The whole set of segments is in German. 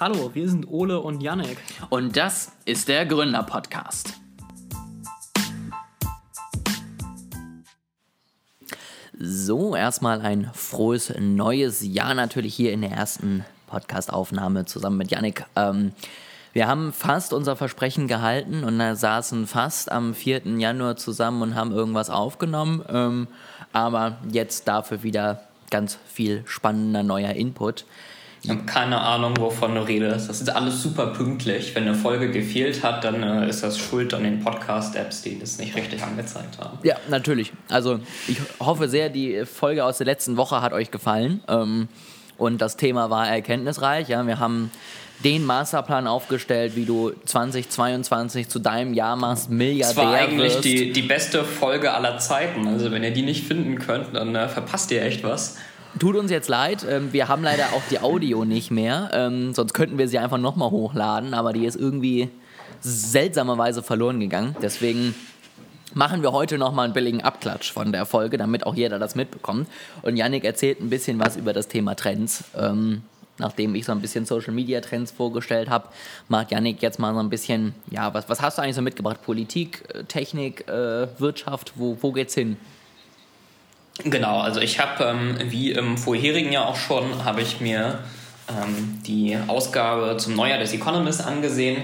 Hallo, wir sind Ole und Yannick. Und das ist der Gründer-Podcast. So, erstmal ein frohes neues Jahr natürlich hier in der ersten Podcast-Aufnahme zusammen mit Yannick. Ähm, wir haben fast unser Versprechen gehalten und saßen fast am 4. Januar zusammen und haben irgendwas aufgenommen. Ähm, aber jetzt dafür wieder ganz viel spannender neuer Input. Ich habe keine Ahnung, wovon du redest. Das ist alles super pünktlich. Wenn eine Folge gefehlt hat, dann äh, ist das Schuld an den Podcast-Apps, die das nicht richtig angezeigt haben. Ja, natürlich. Also ich hoffe sehr, die Folge aus der letzten Woche hat euch gefallen. Ähm, und das Thema war erkenntnisreich. Ja, wir haben den Masterplan aufgestellt, wie du 2022 zu deinem Jahr machst, Milliardär Das war eigentlich die, die beste Folge aller Zeiten. Also wenn ihr die nicht finden könnt, dann äh, verpasst ihr echt was. Tut uns jetzt leid, ähm, wir haben leider auch die Audio nicht mehr. Ähm, sonst könnten wir sie einfach nochmal hochladen, aber die ist irgendwie seltsamerweise verloren gegangen. Deswegen machen wir heute nochmal einen billigen Abklatsch von der Folge, damit auch jeder das mitbekommt. Und Yannick erzählt ein bisschen was über das Thema Trends. Ähm, nachdem ich so ein bisschen Social Media Trends vorgestellt habe, macht Yannick jetzt mal so ein bisschen, ja, was, was hast du eigentlich so mitgebracht? Politik, äh, Technik, äh, Wirtschaft, wo, wo geht's hin? Genau, also ich habe, ähm, wie im vorherigen Jahr auch schon, habe ich mir ähm, die Ausgabe zum Neujahr des Economist angesehen.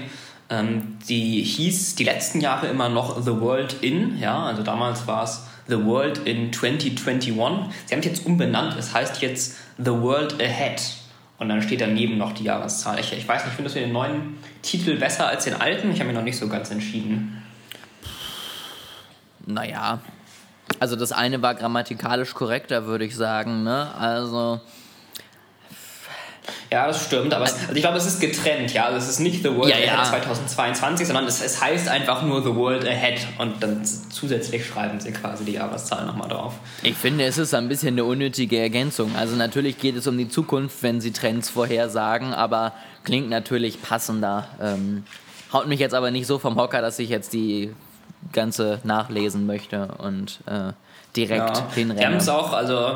Ähm, die hieß die letzten Jahre immer noch The World In, ja, also damals war es The World in 2021. Sie haben es jetzt umbenannt, es heißt jetzt The World Ahead. Und dann steht daneben noch die Jahreszahl. Ich, ich weiß nicht, findest du den neuen Titel besser als den alten? Ich habe mich noch nicht so ganz entschieden. Naja, also das eine war grammatikalisch korrekter, würde ich sagen. Ne? Also ja, das stimmt, aber es, also ich glaube, es ist getrennt, ja. Also es ist nicht The World ja, Ahead ja. 2022, sondern es, es, heißt einfach nur The World Ahead und dann zusätzlich schreiben sie quasi die Jahreszahl nochmal drauf. Ich finde, es ist ein bisschen eine unnötige Ergänzung. Also natürlich geht es um die Zukunft, wenn sie Trends vorhersagen, aber klingt natürlich passender. Ähm, haut mich jetzt aber nicht so vom Hocker, dass ich jetzt die ganze nachlesen möchte und äh, direkt ja. hinrenne. Wir haben es auch, also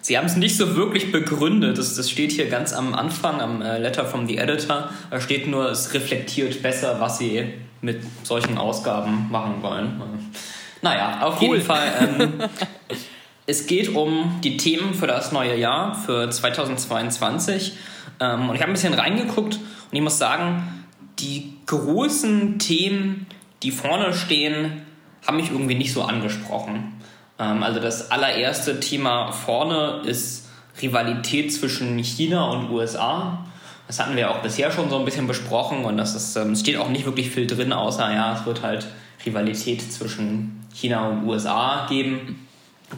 Sie haben es nicht so wirklich begründet. Das, das steht hier ganz am Anfang, am äh, Letter from the Editor. Da steht nur, es reflektiert besser, was Sie mit solchen Ausgaben machen wollen. Naja, auf cool. jeden Fall. Ähm, es geht um die Themen für das neue Jahr, für 2022. Ähm, und ich habe ein bisschen reingeguckt und ich muss sagen, die großen Themen, die vorne stehen, haben mich irgendwie nicht so angesprochen. Ähm, also das allererste Thema vorne ist Rivalität zwischen China und USA. Das hatten wir auch bisher schon so ein bisschen besprochen und das ist, ähm, steht auch nicht wirklich viel drin, außer ja, es wird halt Rivalität zwischen China und USA geben.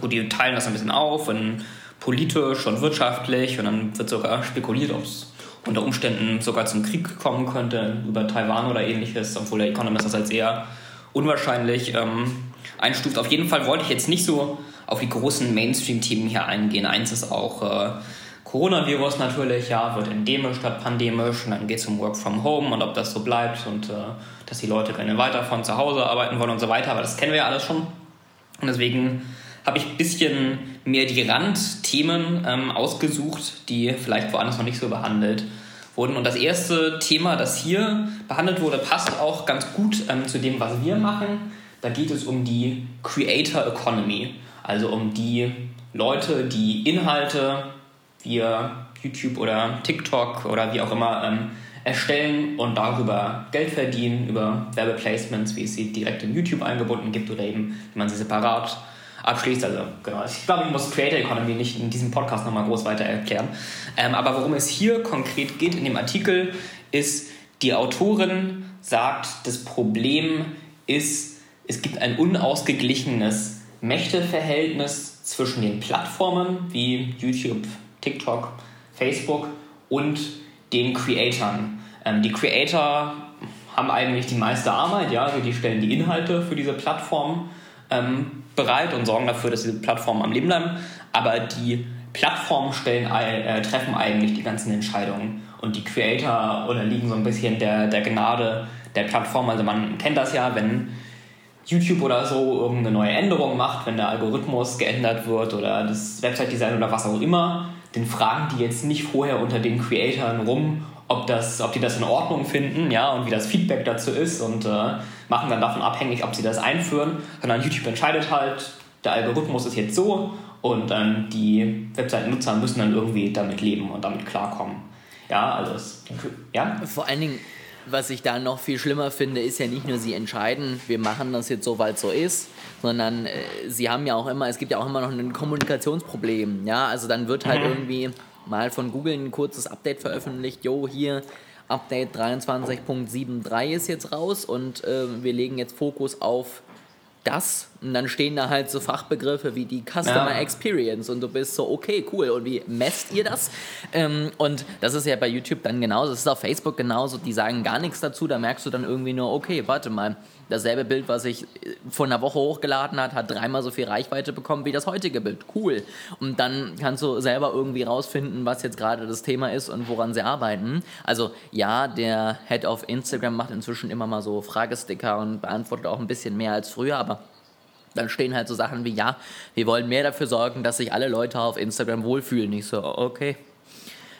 Gut, die teilen das ein bisschen auf, in politisch und wirtschaftlich und dann wird sogar spekuliert, ob es unter Umständen sogar zum Krieg kommen könnte über Taiwan oder ähnliches, obwohl der Economist das als eher unwahrscheinlich ähm, einstuft. Auf jeden Fall wollte ich jetzt nicht so auf die großen Mainstream-Themen hier eingehen. Eins ist auch äh, Coronavirus natürlich, ja, wird endemisch statt pandemisch und dann geht es um Work from Home und ob das so bleibt und äh, dass die Leute gerne weiter von zu Hause arbeiten wollen und so weiter, aber das kennen wir ja alles schon. Und deswegen habe ich ein bisschen mehr die Randthemen ähm, ausgesucht, die vielleicht woanders noch nicht so behandelt wurden. Und das erste Thema, das hier behandelt wurde, passt auch ganz gut ähm, zu dem, was wir machen. Da geht es um die Creator Economy, also um die Leute, die Inhalte via YouTube oder TikTok oder wie auch immer ähm, erstellen und darüber Geld verdienen, über Werbeplacements, wie es sie direkt in YouTube eingebunden gibt oder eben, wie man sie separat abschließt. Also genau, ich glaube, ich muss Creator Economy nicht in diesem Podcast nochmal groß weiter erklären. Ähm, aber worum es hier konkret geht in dem Artikel, ist, die Autorin sagt, das Problem ist, es gibt ein unausgeglichenes Mächteverhältnis zwischen den Plattformen wie YouTube, TikTok, Facebook und den Creatoren. Ähm, die Creator haben eigentlich die meiste Arbeit, ja, also die stellen die Inhalte für diese Plattform ähm, bereit und sorgen dafür, dass diese Plattformen am Leben bleiben. Aber die Plattformen stellen, äh, treffen eigentlich die ganzen Entscheidungen und die Creator unterliegen so ein bisschen der, der Gnade der Plattform. Also man kennt das ja, wenn YouTube oder so irgendeine neue Änderung macht, wenn der Algorithmus geändert wird oder das Website-Design oder was auch immer, dann fragen die jetzt nicht vorher unter den Creatoren rum, ob, das, ob die das in Ordnung finden, ja, und wie das Feedback dazu ist und äh, machen dann davon abhängig, ob sie das einführen. Sondern YouTube entscheidet halt, der Algorithmus ist jetzt so und ähm, die Webseitennutzer müssen dann irgendwie damit leben und damit klarkommen. Ja, also es, ja. Vor allen Dingen, was ich da noch viel schlimmer finde, ist ja nicht nur, sie entscheiden, wir machen das jetzt so, weil es so ist, sondern äh, sie haben ja auch immer, es gibt ja auch immer noch ein Kommunikationsproblem. Ja, also dann wird halt mhm. irgendwie mal von Google ein kurzes Update veröffentlicht, jo, hier Update 23.73 ist jetzt raus und äh, wir legen jetzt Fokus auf das und dann stehen da halt so Fachbegriffe wie die Customer ja. Experience und du bist so, okay, cool. Und wie messt ihr das? Ähm, und das ist ja bei YouTube dann genauso, das ist auf Facebook genauso, die sagen gar nichts dazu, da merkst du dann irgendwie nur, okay, warte mal, dasselbe Bild, was ich äh, vor einer Woche hochgeladen hat, hat dreimal so viel Reichweite bekommen wie das heutige Bild. Cool. Und dann kannst du selber irgendwie rausfinden, was jetzt gerade das Thema ist und woran sie arbeiten. Also ja, der Head of Instagram macht inzwischen immer mal so Fragesticker und beantwortet auch ein bisschen mehr als früher, aber dann stehen halt so Sachen wie, ja, wir wollen mehr dafür sorgen, dass sich alle Leute auf Instagram wohlfühlen. Ich so, okay,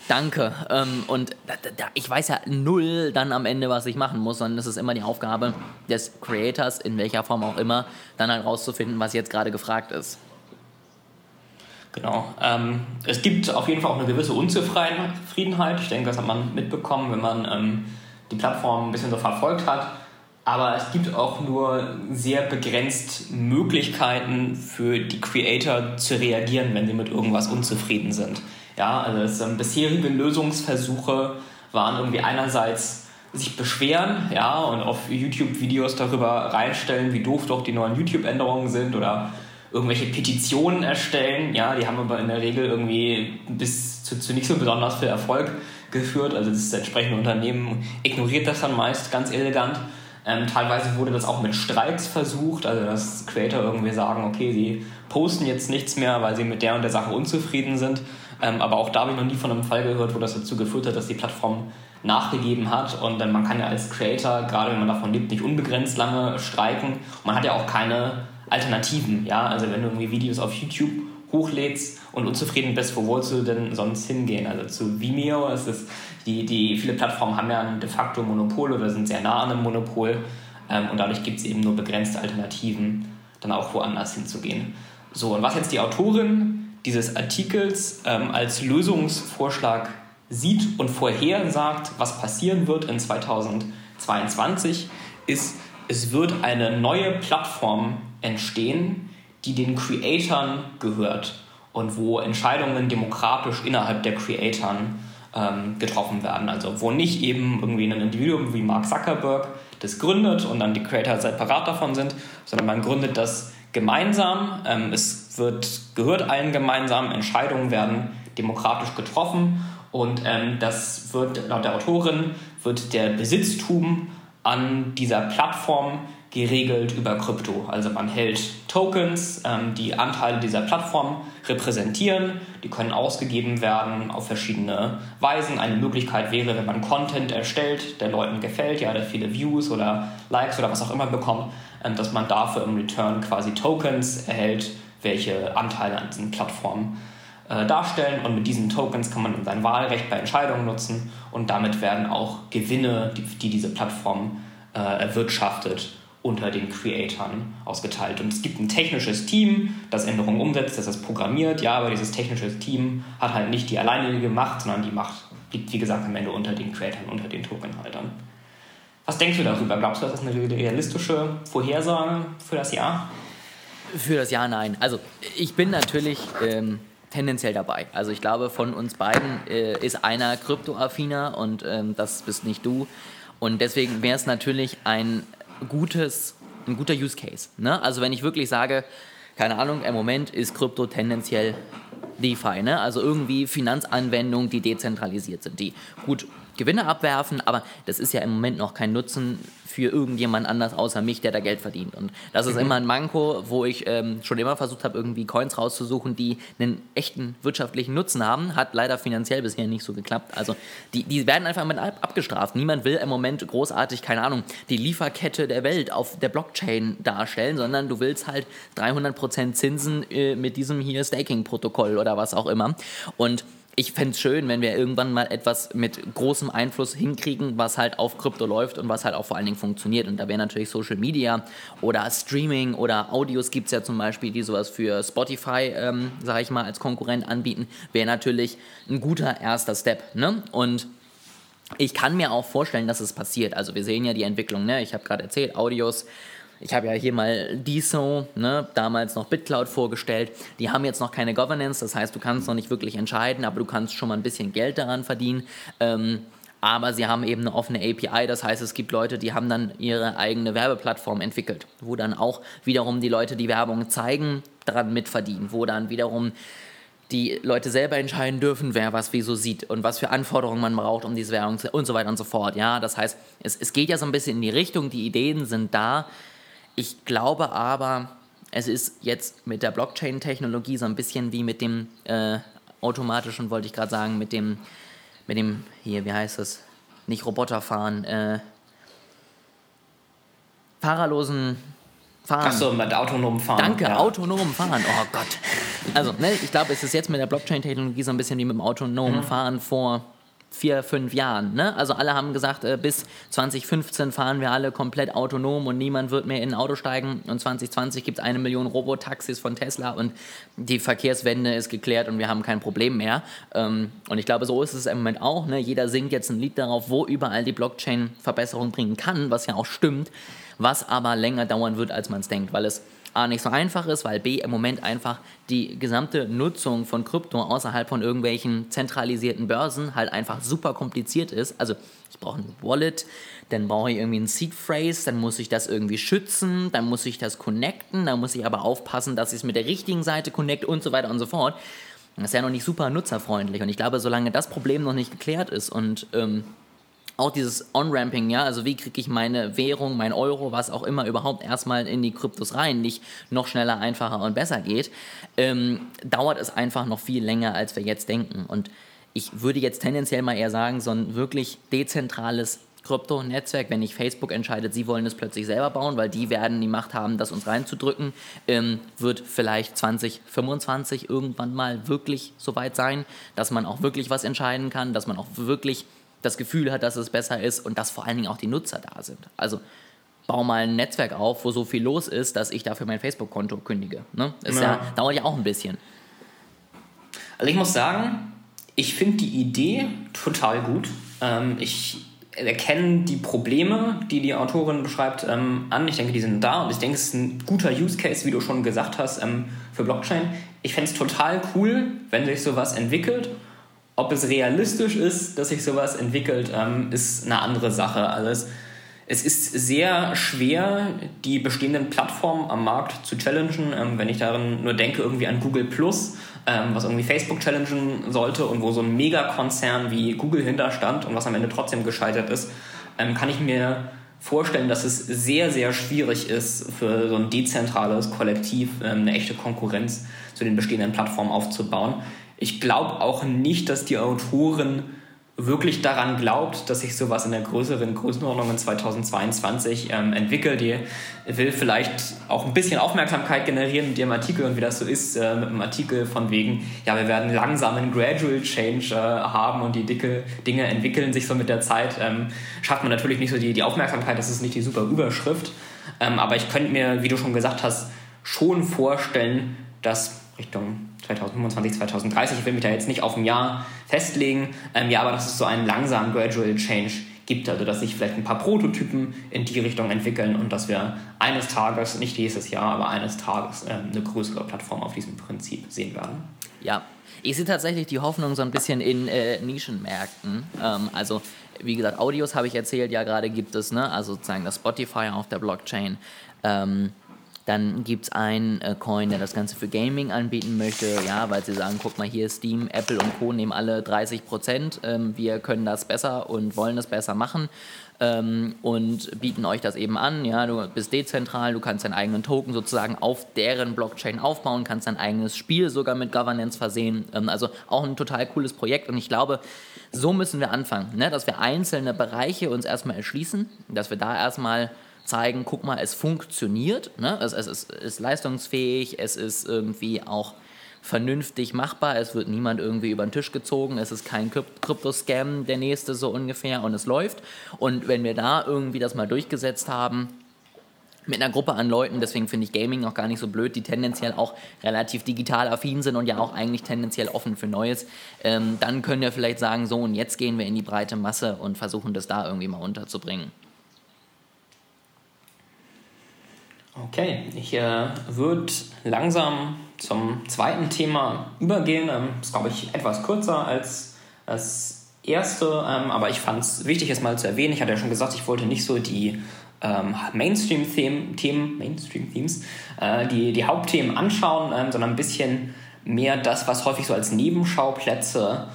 Danke. Ähm, und da, da, ich weiß ja null dann am Ende, was ich machen muss, sondern es ist immer die Aufgabe des Creators, in welcher Form auch immer, dann halt rauszufinden, was jetzt gerade gefragt ist. Genau. Ähm, es gibt auf jeden Fall auch eine gewisse Unzufriedenheit. Ich denke, das hat man mitbekommen, wenn man ähm, die Plattform ein bisschen so verfolgt hat. Aber es gibt auch nur sehr begrenzt Möglichkeiten für die Creator zu reagieren, wenn sie mit irgendwas unzufrieden sind. Ja, also es, ähm, bisherige Lösungsversuche waren irgendwie einerseits sich beschweren, ja, und auf YouTube Videos darüber reinstellen, wie doof doch die neuen YouTube-Änderungen sind oder irgendwelche Petitionen erstellen, ja, die haben aber in der Regel irgendwie bis zu, zu nicht so besonders viel Erfolg geführt, also das entsprechende Unternehmen ignoriert das dann meist ganz elegant. Ähm, teilweise wurde das auch mit Streiks versucht, also dass Creator irgendwie sagen, okay, sie posten jetzt nichts mehr, weil sie mit der und der Sache unzufrieden sind. Ähm, aber auch da habe ich noch nie von einem Fall gehört, wo das dazu geführt hat, dass die Plattform nachgegeben hat. Und äh, man kann ja als Creator, gerade wenn man davon lebt, nicht unbegrenzt lange streiken. Und man hat ja auch keine Alternativen. Ja? Also wenn du irgendwie Videos auf YouTube hochlädst und unzufrieden bist, wo wolltest du denn sonst hingehen? Also zu Vimeo ist es, die, die viele Plattformen haben ja ein de facto Monopol oder sind sehr nah an einem Monopol ähm, und dadurch gibt es eben nur begrenzte Alternativen, dann auch woanders hinzugehen. So, und was jetzt die Autorin dieses Artikels ähm, als Lösungsvorschlag sieht und vorhersagt, was passieren wird in 2022, ist, es wird eine neue Plattform entstehen, die den Creatoren gehört und wo Entscheidungen demokratisch innerhalb der Creatoren ähm, getroffen werden. Also wo nicht eben irgendwie ein Individuum wie Mark Zuckerberg das gründet und dann die Creator separat davon sind, sondern man gründet das gemeinsam. Ähm, es wird, gehört allen gemeinsam, Entscheidungen werden demokratisch getroffen und ähm, das wird laut der Autorin wird der Besitztum an dieser Plattform geregelt über Krypto. Also man hält Tokens, ähm, die Anteile dieser Plattform repräsentieren. Die können ausgegeben werden auf verschiedene Weisen. Eine Möglichkeit wäre, wenn man Content erstellt, der Leuten gefällt, ja, der viele Views oder Likes oder was auch immer bekommt, ähm, dass man dafür im Return quasi Tokens erhält, welche Anteile an diesen Plattformen äh, darstellen. Und mit diesen Tokens kann man sein Wahlrecht bei Entscheidungen nutzen und damit werden auch Gewinne, die, die diese Plattform äh, erwirtschaftet, unter den Creatoren ausgeteilt. Und es gibt ein technisches Team, das Änderungen umsetzt, das das programmiert, ja, aber dieses technische Team hat halt nicht die alleinige Macht, sondern die Macht liegt, wie gesagt, am Ende unter den Creatoren, unter den Tokenhaltern. Was denkst du darüber? Glaubst du, das ist eine realistische Vorhersage für das Jahr? Für das Jahr nein. Also ich bin natürlich ähm, tendenziell dabei. Also ich glaube, von uns beiden äh, ist einer kryptoaffiner und ähm, das bist nicht du. Und deswegen wäre es natürlich ein gutes, ein guter Use Case. Ne? Also wenn ich wirklich sage, keine Ahnung, im Moment ist Krypto tendenziell DeFi, ne? also irgendwie Finanzanwendungen, die dezentralisiert sind, die gut Gewinne abwerfen, aber das ist ja im Moment noch kein Nutzen für irgendjemand anders außer mich, der da Geld verdient. Und das ist mhm. immer ein Manko, wo ich ähm, schon immer versucht habe, irgendwie Coins rauszusuchen, die einen echten wirtschaftlichen Nutzen haben. Hat leider finanziell bisher nicht so geklappt. Also die, die werden einfach mit abgestraft. Niemand will im Moment großartig, keine Ahnung, die Lieferkette der Welt auf der Blockchain darstellen, sondern du willst halt 300% Zinsen äh, mit diesem hier Staking-Protokoll oder was auch immer. Und ich fände es schön, wenn wir irgendwann mal etwas mit großem Einfluss hinkriegen, was halt auf Krypto läuft und was halt auch vor allen Dingen funktioniert. Und da wäre natürlich Social Media oder Streaming oder Audios gibt es ja zum Beispiel, die sowas für Spotify, ähm, sage ich mal, als Konkurrent anbieten, wäre natürlich ein guter erster Step. Ne? Und ich kann mir auch vorstellen, dass es passiert. Also wir sehen ja die Entwicklung. Ne? Ich habe gerade erzählt, Audios ich habe ja hier mal DISO, ne, damals noch BitCloud vorgestellt. Die haben jetzt noch keine Governance, das heißt, du kannst noch nicht wirklich entscheiden, aber du kannst schon mal ein bisschen Geld daran verdienen. Ähm, aber sie haben eben eine offene API, das heißt, es gibt Leute, die haben dann ihre eigene Werbeplattform entwickelt, wo dann auch wiederum die Leute, die Werbung zeigen, daran mitverdienen, wo dann wiederum die Leute selber entscheiden dürfen, wer was wieso sieht und was für Anforderungen man braucht, um diese Werbung zu, und so weiter und so fort. Ja, das heißt, es, es geht ja so ein bisschen in die Richtung, die Ideen sind da, ich glaube aber, es ist jetzt mit der Blockchain-Technologie so ein bisschen wie mit dem äh, automatischen, wollte ich gerade sagen, mit dem, mit dem, hier, wie heißt das? Nicht Roboterfahren, äh, fahrerlosen Fahren. Achso, mit autonomem Fahren. Danke, ja. autonomem Fahren. Oh Gott. Also, ne, ich glaube, es ist jetzt mit der Blockchain-Technologie so ein bisschen wie mit dem autonomen mhm. Fahren vor vier, fünf Jahren. Ne? Also alle haben gesagt, äh, bis 2015 fahren wir alle komplett autonom und niemand wird mehr in ein Auto steigen. Und 2020 gibt es eine Million Robotaxis von Tesla und die Verkehrswende ist geklärt und wir haben kein Problem mehr. Ähm, und ich glaube, so ist es im Moment auch. Ne? Jeder singt jetzt ein Lied darauf, wo überall die Blockchain Verbesserung bringen kann, was ja auch stimmt, was aber länger dauern wird, als man es denkt, weil es A nicht so einfach ist, weil B im Moment einfach die gesamte Nutzung von Krypto außerhalb von irgendwelchen zentralisierten Börsen halt einfach super kompliziert ist. Also ich brauche ein Wallet, dann brauche ich irgendwie ein Seed Phrase, dann muss ich das irgendwie schützen, dann muss ich das connecten, dann muss ich aber aufpassen, dass ich es mit der richtigen Seite connect und so weiter und so fort. Das ist ja noch nicht super nutzerfreundlich und ich glaube, solange das Problem noch nicht geklärt ist und ähm, auch dieses On-Ramping, ja, also wie kriege ich meine Währung, mein Euro, was auch immer überhaupt erstmal in die Kryptos rein, nicht noch schneller, einfacher und besser geht, ähm, dauert es einfach noch viel länger, als wir jetzt denken. Und ich würde jetzt tendenziell mal eher sagen, so ein wirklich dezentrales Krypto-Netzwerk, wenn nicht Facebook entscheidet, sie wollen es plötzlich selber bauen, weil die werden die Macht haben, das uns reinzudrücken, ähm, wird vielleicht 2025 irgendwann mal wirklich soweit sein, dass man auch wirklich was entscheiden kann, dass man auch wirklich das Gefühl hat, dass es besser ist und dass vor allen Dingen auch die Nutzer da sind. Also bau mal ein Netzwerk auf, wo so viel los ist, dass ich dafür mein Facebook-Konto kündige. Ne? Das ja. Ja, dauert ja auch ein bisschen. Also ich muss sagen, ich finde die Idee total gut. Ähm, ich erkenne die Probleme, die die Autorin beschreibt, ähm, an. Ich denke, die sind da und ich denke, es ist ein guter Use Case, wie du schon gesagt hast, ähm, für Blockchain. Ich fände es total cool, wenn sich sowas entwickelt ob es realistisch ist, dass sich sowas entwickelt, ähm, ist eine andere Sache. Also es, ist sehr schwer, die bestehenden Plattformen am Markt zu challengen. Ähm, wenn ich darin nur denke, irgendwie an Google Plus, ähm, was irgendwie Facebook challengen sollte und wo so ein Megakonzern wie Google hinterstand und was am Ende trotzdem gescheitert ist, kann ich mir vorstellen, dass es sehr, sehr schwierig ist, für so ein dezentrales Kollektiv eine echte Konkurrenz zu den bestehenden Plattformen aufzubauen ich glaube auch nicht, dass die Autorin wirklich daran glaubt, dass sich sowas in der größeren Größenordnung in 2022 ähm, entwickelt. Die will vielleicht auch ein bisschen Aufmerksamkeit generieren mit ihrem Artikel und wie das so ist äh, mit einem Artikel von wegen, ja, wir werden langsam einen Gradual Change äh, haben und die dicke Dinge entwickeln sich so mit der Zeit. Ähm, schafft man natürlich nicht so die, die Aufmerksamkeit, das ist nicht die super Überschrift. Ähm, aber ich könnte mir, wie du schon gesagt hast, schon vorstellen, dass Richtung 2025, 2030. Ich will mich da jetzt nicht auf ein Jahr festlegen. Ähm, ja, aber dass es so einen langsamen Gradual Change gibt, also dass sich vielleicht ein paar Prototypen in die Richtung entwickeln und dass wir eines Tages, nicht dieses Jahr, aber eines Tages ähm, eine größere Plattform auf diesem Prinzip sehen werden. Ja, ich sehe tatsächlich die Hoffnung so ein bisschen in äh, Nischenmärkten. Ähm, also wie gesagt, Audios habe ich erzählt, ja gerade gibt es, ne? also sozusagen das Spotify auf der Blockchain. Ähm, dann gibt es einen äh, Coin, der das Ganze für Gaming anbieten möchte, ja, weil sie sagen, guck mal, hier Steam, Apple und Co. nehmen alle 30 Prozent. Ähm, wir können das besser und wollen das besser machen ähm, und bieten euch das eben an. Ja, du bist dezentral, du kannst deinen eigenen Token sozusagen auf deren Blockchain aufbauen, kannst dein eigenes Spiel sogar mit Governance versehen. Ähm, also auch ein total cooles Projekt und ich glaube, so müssen wir anfangen, ne? dass wir einzelne Bereiche uns erstmal erschließen, dass wir da erstmal zeigen, guck mal, es funktioniert, ne? es, es, es ist leistungsfähig, es ist irgendwie auch vernünftig machbar. Es wird niemand irgendwie über den Tisch gezogen. Es ist kein Kryptoscam der nächste so ungefähr und es läuft. Und wenn wir da irgendwie das mal durchgesetzt haben, mit einer Gruppe an Leuten, deswegen finde ich Gaming auch gar nicht so blöd, die tendenziell auch relativ digital affin sind und ja auch eigentlich tendenziell offen für Neues, ähm, dann können wir vielleicht sagen, so und jetzt gehen wir in die breite Masse und versuchen das da irgendwie mal unterzubringen. Okay, ich äh, würde langsam zum zweiten Thema übergehen. Ähm, ist, glaube ich, etwas kürzer als das erste, ähm, aber ich fand es wichtig, es mal zu erwähnen. Ich hatte ja schon gesagt, ich wollte nicht so die ähm, Mainstream-Themen, Mainstream-Themes, äh, die, die Hauptthemen anschauen, ähm, sondern ein bisschen mehr das, was häufig so als Nebenschauplätze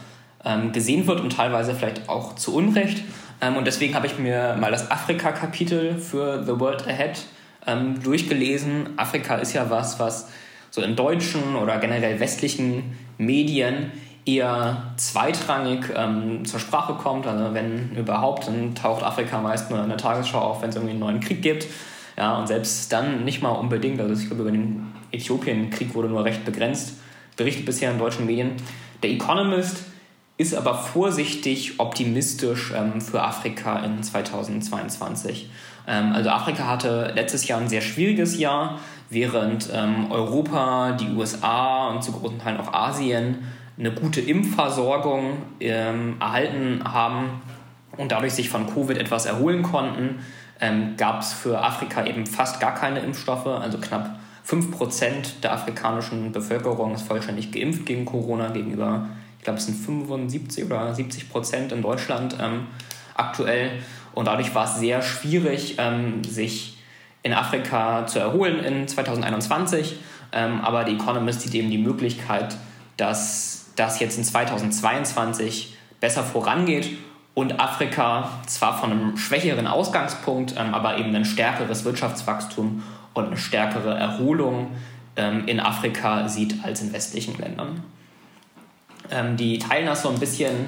ähm, gesehen wird und teilweise vielleicht auch zu Unrecht. Ähm, und deswegen habe ich mir mal das Afrika-Kapitel für The World Ahead ähm, durchgelesen. Afrika ist ja was, was so in deutschen oder generell westlichen Medien eher zweitrangig ähm, zur Sprache kommt. Also wenn überhaupt, dann taucht Afrika meist nur in der Tagesschau auf, wenn es irgendwie einen neuen Krieg gibt. Ja, und selbst dann nicht mal unbedingt. Also ich glaube, über den Äthiopien-Krieg wurde nur recht begrenzt berichtet bisher in deutschen Medien. Der Economist ist aber vorsichtig optimistisch ähm, für Afrika in 2022. Ähm, also Afrika hatte letztes Jahr ein sehr schwieriges Jahr, während ähm, Europa, die USA und zu großen Teilen auch Asien eine gute Impfversorgung ähm, erhalten haben und dadurch sich von Covid etwas erholen konnten, gab es für Afrika eben fast gar keine Impfstoffe, also knapp 5% der afrikanischen Bevölkerung ist vollständig geimpft gegen Corona gegenüber, ich glaube, es sind 75 oder 70 Prozent in Deutschland ähm, aktuell. Und dadurch war es sehr schwierig, ähm, sich in Afrika zu erholen in 2021. Ähm, aber die Economist sieht eben die Möglichkeit, dass das jetzt in 2022 besser vorangeht und Afrika zwar von einem schwächeren Ausgangspunkt, ähm, aber eben ein stärkeres Wirtschaftswachstum und eine stärkere Erholung ähm, in Afrika sieht als in westlichen Ländern. Ähm, die teilen das so ein bisschen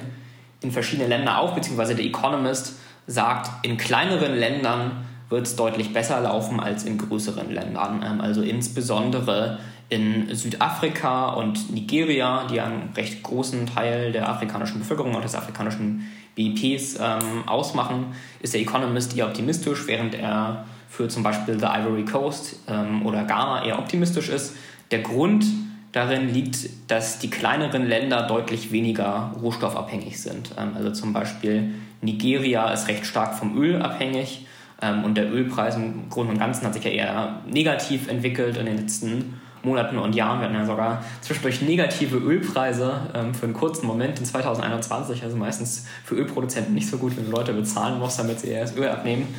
in verschiedene Länder auf, beziehungsweise der Economist sagt, in kleineren Ländern wird es deutlich besser laufen als in größeren Ländern. Ähm, also insbesondere in Südafrika und Nigeria, die einen recht großen Teil der afrikanischen Bevölkerung und des afrikanischen BIPs ähm, ausmachen, ist der Economist eher optimistisch, während er für zum Beispiel The Ivory Coast ähm, oder Ghana eher optimistisch ist. Der Grund darin liegt, dass die kleineren Länder deutlich weniger rohstoffabhängig sind. Ähm, also zum Beispiel Nigeria ist recht stark vom Öl abhängig ähm, und der Ölpreis im Grunde und Ganzen hat sich ja eher negativ entwickelt in den letzten Monaten und Jahren. Wir hatten ja sogar zwischendurch negative Ölpreise ähm, für einen kurzen Moment in 2021. Also meistens für Ölproduzenten nicht so gut, wenn du Leute bezahlen musst, damit sie erst Öl abnehmen.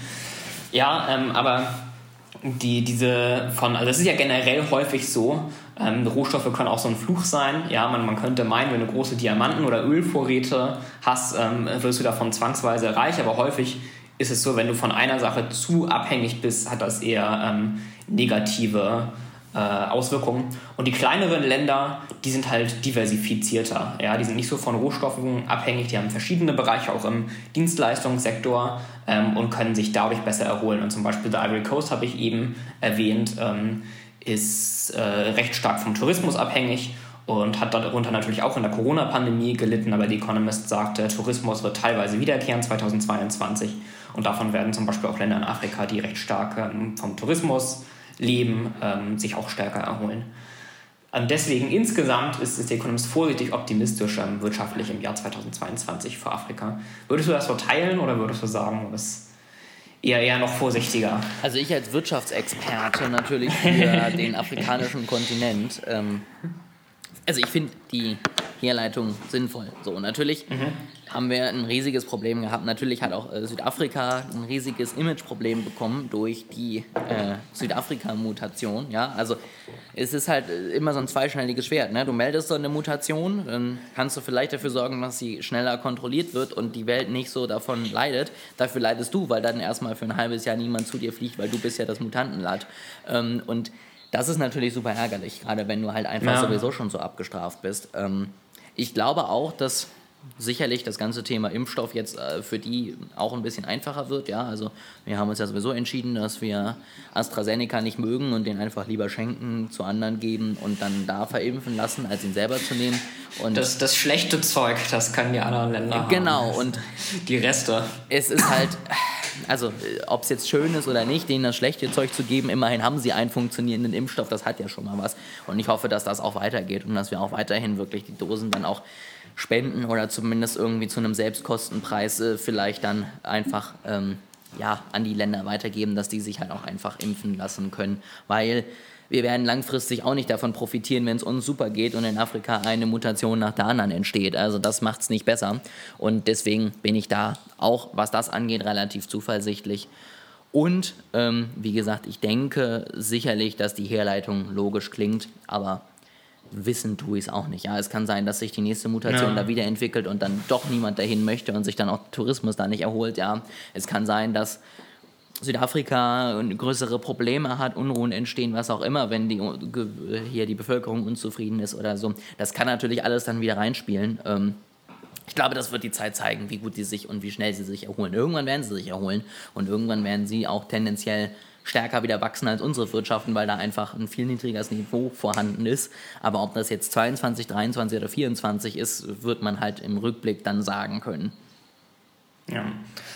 Ja, aber die, diese von, also es ist ja generell häufig so, ähm, Rohstoffe können auch so ein Fluch sein. Ja, man, man könnte meinen, wenn du große Diamanten- oder Ölvorräte hast, ähm, wirst du davon zwangsweise reich, aber häufig ist es so, wenn du von einer Sache zu abhängig bist, hat das eher ähm, negative äh, Auswirkungen. Und die kleineren Länder, die sind halt diversifizierter. Ja? Die sind nicht so von Rohstoffen abhängig, die haben verschiedene Bereiche auch im Dienstleistungssektor ähm, und können sich dadurch besser erholen. Und zum Beispiel der Ivory Coast habe ich eben erwähnt, ähm, ist äh, recht stark vom Tourismus abhängig und hat darunter natürlich auch in der Corona-Pandemie gelitten, aber die Economist sagt, der Tourismus wird teilweise wiederkehren 2022 und davon werden zum Beispiel auch Länder in Afrika, die recht stark ähm, vom Tourismus leben, ähm, sich auch stärker erholen. Und deswegen insgesamt ist, ist der Economist vorsichtig optimistisch ähm, wirtschaftlich im Jahr 2022 für Afrika. Würdest du das so teilen oder würdest du sagen, bist eher, eher noch vorsichtiger? Also ich als Wirtschaftsexperte natürlich für den afrikanischen Kontinent. Ähm, also ich finde die Herleitung sinnvoll. So, natürlich mhm. haben wir ein riesiges Problem gehabt. Natürlich hat auch äh, Südafrika ein riesiges Imageproblem bekommen durch die äh, Südafrika-Mutation. Ja? Also es ist halt äh, immer so ein zweischneidiges Schwert. Ne? Du meldest so eine Mutation, dann kannst du vielleicht dafür sorgen, dass sie schneller kontrolliert wird und die Welt nicht so davon leidet. Dafür leidest du, weil dann erstmal für ein halbes Jahr niemand zu dir fliegt, weil du bist ja das Mutantenland. Ähm, und das ist natürlich super ärgerlich, gerade wenn du halt einfach ja. sowieso schon so abgestraft bist. Ähm, ich glaube auch, dass sicherlich das ganze Thema Impfstoff jetzt äh, für die auch ein bisschen einfacher wird. Ja, also wir haben uns ja sowieso entschieden, dass wir AstraZeneca nicht mögen und den einfach lieber schenken, zu anderen geben und dann da verimpfen lassen, als ihn selber zu nehmen. Und das, das schlechte Zeug, das können die anderen Länder genau, haben. und die Reste. Es ist halt, also ob es jetzt schön ist oder nicht, denen das schlechte Zeug zu geben, immerhin haben sie einen funktionierenden Impfstoff, das hat ja schon mal was. Und ich hoffe, dass das auch weitergeht und dass wir auch weiterhin wirklich die Dosen dann auch spenden oder zumindest irgendwie zu einem Selbstkostenpreis äh, vielleicht dann einfach ähm, ja, an die Länder weitergeben, dass die sich halt auch einfach impfen lassen können. Weil wir werden langfristig auch nicht davon profitieren, wenn es uns super geht und in Afrika eine Mutation nach der anderen entsteht. Also das macht es nicht besser. Und deswegen bin ich da auch, was das angeht, relativ zuversichtlich. Und ähm, wie gesagt, ich denke sicherlich, dass die Herleitung logisch klingt, aber wissen tue ich es auch nicht. Ja, es kann sein, dass sich die nächste Mutation ja. da wieder entwickelt und dann doch niemand dahin möchte und sich dann auch Tourismus da nicht erholt. Ja, es kann sein, dass Südafrika größere Probleme hat, Unruhen entstehen, was auch immer, wenn die, hier die Bevölkerung unzufrieden ist oder so. Das kann natürlich alles dann wieder reinspielen. Ähm, ich glaube, das wird die Zeit zeigen, wie gut die sich und wie schnell sie sich erholen. Irgendwann werden sie sich erholen und irgendwann werden sie auch tendenziell stärker wieder wachsen als unsere Wirtschaften, weil da einfach ein viel niedrigeres Niveau vorhanden ist. Aber ob das jetzt 22, 23 oder 24 ist, wird man halt im Rückblick dann sagen können. Ja.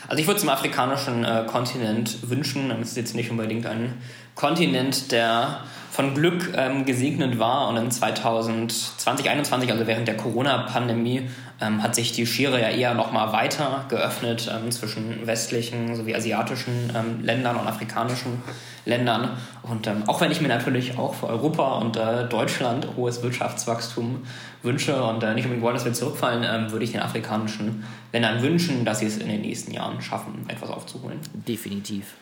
Also ich würde zum afrikanischen äh, Kontinent wünschen, es ist jetzt nicht unbedingt ein Kontinent, der von Glück ähm, gesegnet war und in 2020, 2021, also während der Corona-Pandemie, ähm, hat sich die Schere ja eher nochmal weiter geöffnet ähm, zwischen westlichen sowie asiatischen ähm, Ländern und afrikanischen Ländern. Und ähm, auch wenn ich mir natürlich auch für Europa und äh, Deutschland hohes Wirtschaftswachstum wünsche und äh, nicht unbedingt wollen, dass wir zurückfallen, ähm, würde ich den afrikanischen Ländern wünschen, dass sie es in den nächsten Jahren schaffen, etwas aufzuholen. Definitiv.